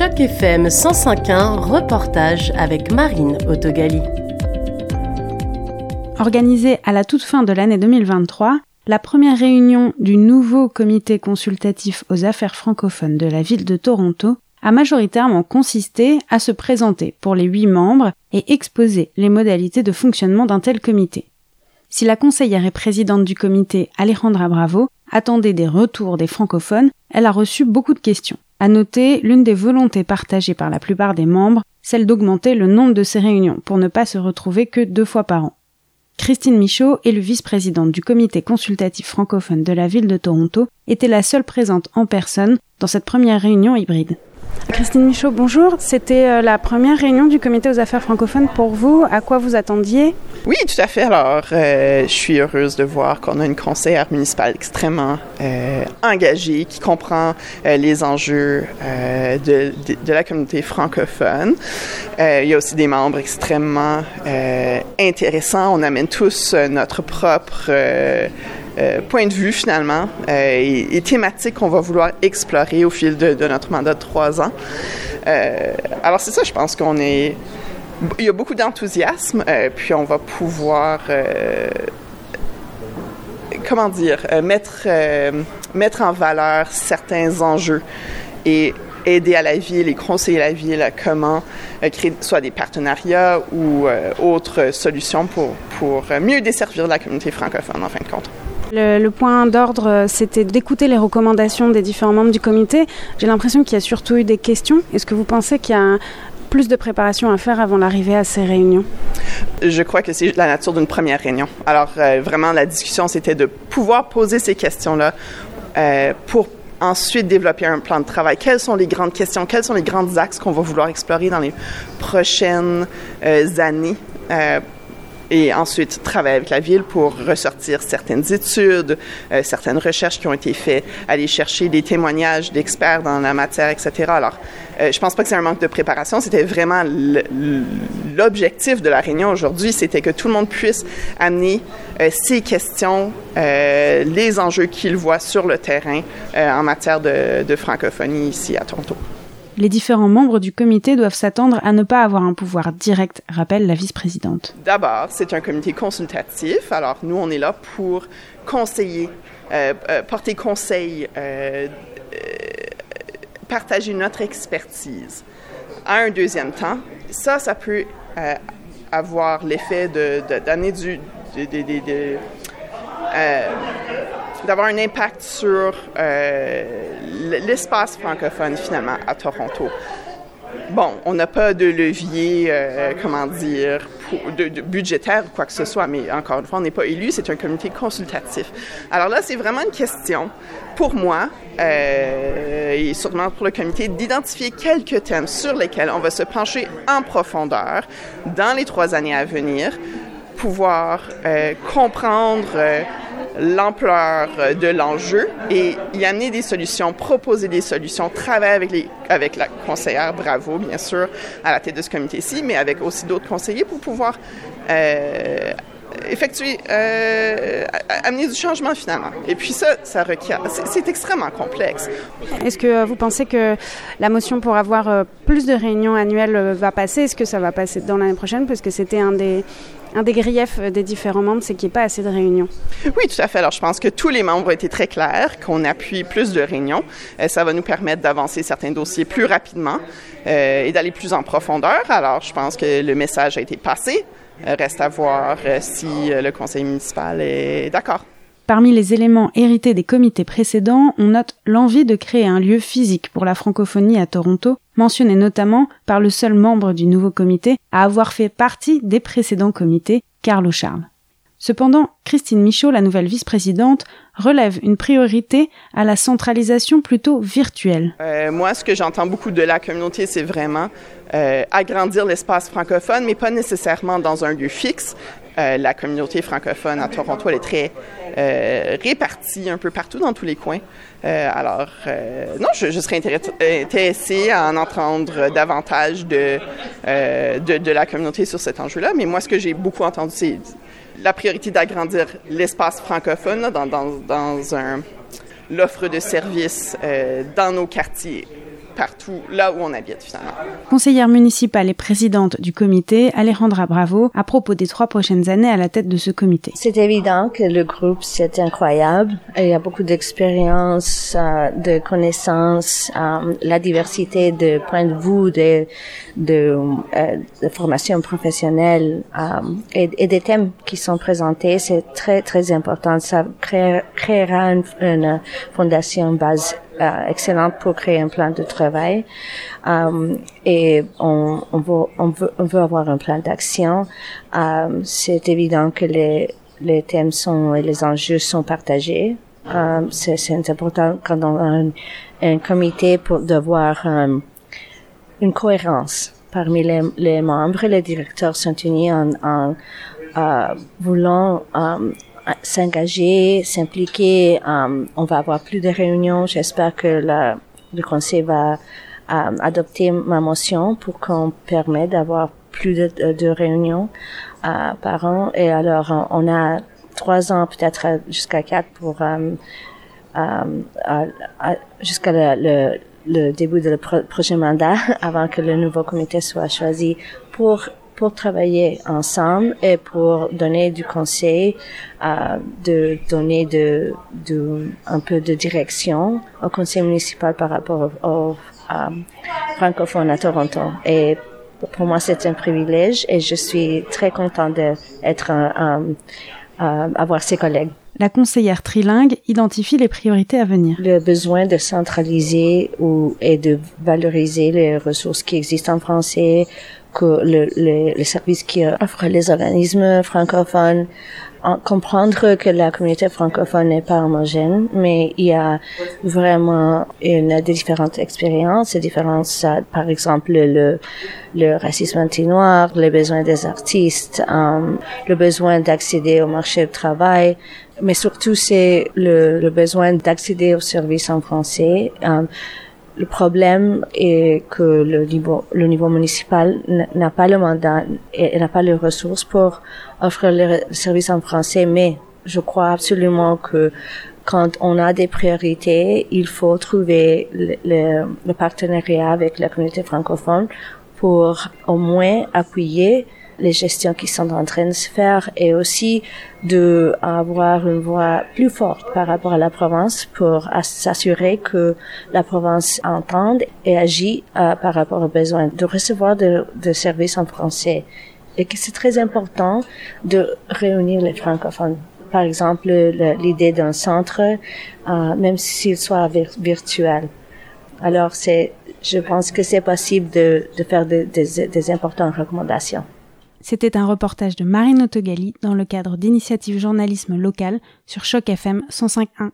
Choc FM 105.1, reportage avec Marine Autogali. Organisée à la toute fin de l'année 2023, la première réunion du nouveau comité consultatif aux affaires francophones de la ville de Toronto a majoritairement consisté à se présenter pour les huit membres et exposer les modalités de fonctionnement d'un tel comité. Si la conseillère et présidente du comité, Alejandra Bravo, attendait des retours des francophones, elle a reçu beaucoup de questions. À noter l'une des volontés partagées par la plupart des membres, celle d'augmenter le nombre de ces réunions pour ne pas se retrouver que deux fois par an. Christine Michaud, élue vice-présidente du comité consultatif francophone de la ville de Toronto, était la seule présente en personne dans cette première réunion hybride. Christine Michaud, bonjour. C'était euh, la première réunion du comité aux affaires francophones pour vous. À quoi vous attendiez? Oui, tout à fait. Alors, euh, je suis heureuse de voir qu'on a une conseillère municipale extrêmement euh, engagée, qui comprend les enjeux de, de, la communauté francophone. il y a aussi des membres extrêmement intéressants. On amène tous notre propre euh, point de vue finalement euh, et, thématiques qu'on va vouloir explorer au fil de, notre mandat de trois ans. Euh, alors c'est ça, je pense qu'on est... Il y a beaucoup d'enthousiasme, puis on va pouvoir comment dire, mettre, mettre en valeur certains enjeux et aider à la ville et conseiller la ville à comment créer soit des partenariats ou autres solutions pour, pour mieux desservir la communauté francophone en fin de compte. Le, point d'ordre, euh, c'était d'écouter les recommandations des différents membres du comité. J'ai l'impression qu'il y a surtout eu des questions. Est-ce que vous pensez qu'il y a plus de préparation à faire avant l'arrivée à ces réunions? Je crois que c'est la nature d'une première réunion. Alors, euh, vraiment, la discussion, c'était de pouvoir poser ces questions-là euh, pour ensuite développer un plan de travail. Quelles sont les grandes questions? Quels sont les grands axes qu'on va vouloir explorer dans les prochaines années? Et ensuite travailler avec la ville pour ressortir certaines études, euh, certaines recherches qui ont été faites, aller chercher des témoignages d'experts dans la matière, etc. Alors, euh, je pense pas que c'est un manque de préparation, c'était vraiment l'objectif de la réunion aujourd'hui, c'était que tout le monde puisse amener euh, ses questions, les enjeux qu'il voit sur le terrain en matière de, de francophonie ici à Toronto les différents membres du comité doivent s'attendre à ne pas avoir un pouvoir direct, rappelle la vice-présidente. D'abord, c'est un comité consultatif. Alors, nous, on est là pour conseiller, euh, euh, porter conseil, euh, partager notre expertise. À un deuxième temps, ça, ça peut avoir l'effet de, du, de, d'avoir un impact sur euh, l'espace francophone finalement à Toronto. Bon, on n'a pas de levier, euh, comment dire, de, budgétaire ou quoi que ce soit, mais encore une fois, on n'est pas élu, c'est un comité consultatif. Alors là, c'est vraiment une question pour moi euh, et sûrement pour le comité d'identifier quelques thèmes sur lesquels on va se pencher en profondeur dans les trois années à venir, pouvoir comprendre l'ampleur de l'enjeu et y amener des solutions, proposer des solutions, travailler avec, les, avec la conseillère Bravo, bien sûr, à la tête de ce comité-ci, mais avec aussi d'autres conseillers pour pouvoir euh, effectuer, euh, amener du changement finalement. Et puis ça, ça requiert, c'est extrêmement complexe. Est-ce que vous pensez que la motion pour avoir euh, plus de réunions annuelles va passer? Est-ce que ça va passer dans l'année prochaine? Parce que c'était un des un des griefs des différents membres, c'est qu'il n'y ait pas assez de réunions. Oui, tout à fait. Alors, je pense que tous les membres ont été très clairs qu'on appuie plus de réunions. Euh, ça va nous permettre d'avancer certains dossiers plus rapidement euh, et d'aller plus en profondeur. Alors, je pense que le message a été passé. Euh, reste à voir si le conseil municipal est d'accord. Parmi les éléments hérités des comités précédents, on note l'envie de créer un lieu physique pour la francophonie à Toronto, mentionné notamment par le seul membre du nouveau comité à avoir fait partie des précédents comités, Carlo Charles. Cependant, Christine Michaud, la nouvelle vice-présidente, relève une priorité à la centralisation plutôt virtuelle. Euh, moi, ce que j'entends beaucoup de la communauté, c'est vraiment euh, agrandir l'espace francophone, mais pas nécessairement dans un lieu fixe. Euh, la communauté francophone à Toronto, elle est très euh, répartie un peu partout dans tous les coins. Alors, non, je, serais intéressée à en entendre davantage de, la communauté sur cet enjeu-là. Mais moi, ce que j'ai beaucoup entendu, c'est la priorité d'agrandir l'espace francophone dans l'offre de services dans nos quartiers partout là où on habite finalement. Conseillère municipale et présidente du comité, Alejandra Bravo, à propos des trois prochaines années à la tête de ce comité. C'est évident que le groupe, c'est incroyable. Il y a beaucoup d'expérience, euh, de connaissances, euh, la diversité de points de vue, de, de, euh, de formation professionnelle et, et, des thèmes qui sont présentés. C'est très, très important. Ça créera une, une fondation base euh, excellente pour créer un plan de travail. Euh, et on, veut, on, veut, on veut avoir un plan d'action. Euh, c'est évident que les, les thèmes sont et les enjeux sont partagés. Euh, c'est important quand on a un, un comité pour d'avoir une cohérence parmi les, les membres. Les directeurs sont unis en, en voulant s'engager, s'impliquer. Um, on va avoir plus de réunions. J'espère que le Conseil va um, adopter ma motion pour qu'on permette d'avoir plus de, réunions uh, par an. Et alors, on a trois ans, peut-être jusqu'à quatre pour um, jusqu'à le, le, le, début le prochain mandat, avant que le nouveau comité soit choisi, pour pour travailler ensemble et pour donner du conseil, euh, de donner de, de, un peu de direction au conseil municipal par rapport au, au francophone à Toronto. Et pour moi, c'est un privilège et je suis très contente d'être un, un, avoir ces collègues. La conseillère trilingue identifie les priorités à venir. Le besoin de centraliser ou, et de valoriser les ressources qui existent en français, que le, le, le service qui offre les organismes francophones comprendre que la communauté francophone n'est pas homogène, mais il y a vraiment une différentes expériences, des différences, par exemple le le racisme anti-noir, les besoins des artistes, um, le besoin d'accéder au marché du travail, mais surtout c'est le, le besoin d'accéder aux services en français. Um, le problème est que le niveau, le niveau municipal n'a pas le mandat et n'a pas les ressources pour offrir les services en français, mais je crois absolument que quand on a des priorités, il faut trouver le, le partenariat avec la communauté francophone pour au moins appuyer les gestions qui sont en train de se faire et aussi de avoir une voix plus forte par rapport à la province pour s'assurer que la province entende et agit euh, par rapport aux besoins de recevoir de, de services en français et que c'est très important de réunir les francophones par exemple l'idée d'un centre, euh, même s'il soit virtuel. Alors c'est, je pense que c'est possible de, de faire des, des, des importantes recommandations. C'était un reportage de Marine Autogali dans le cadre d'initiatives journalisme local sur Choc FM 105.1.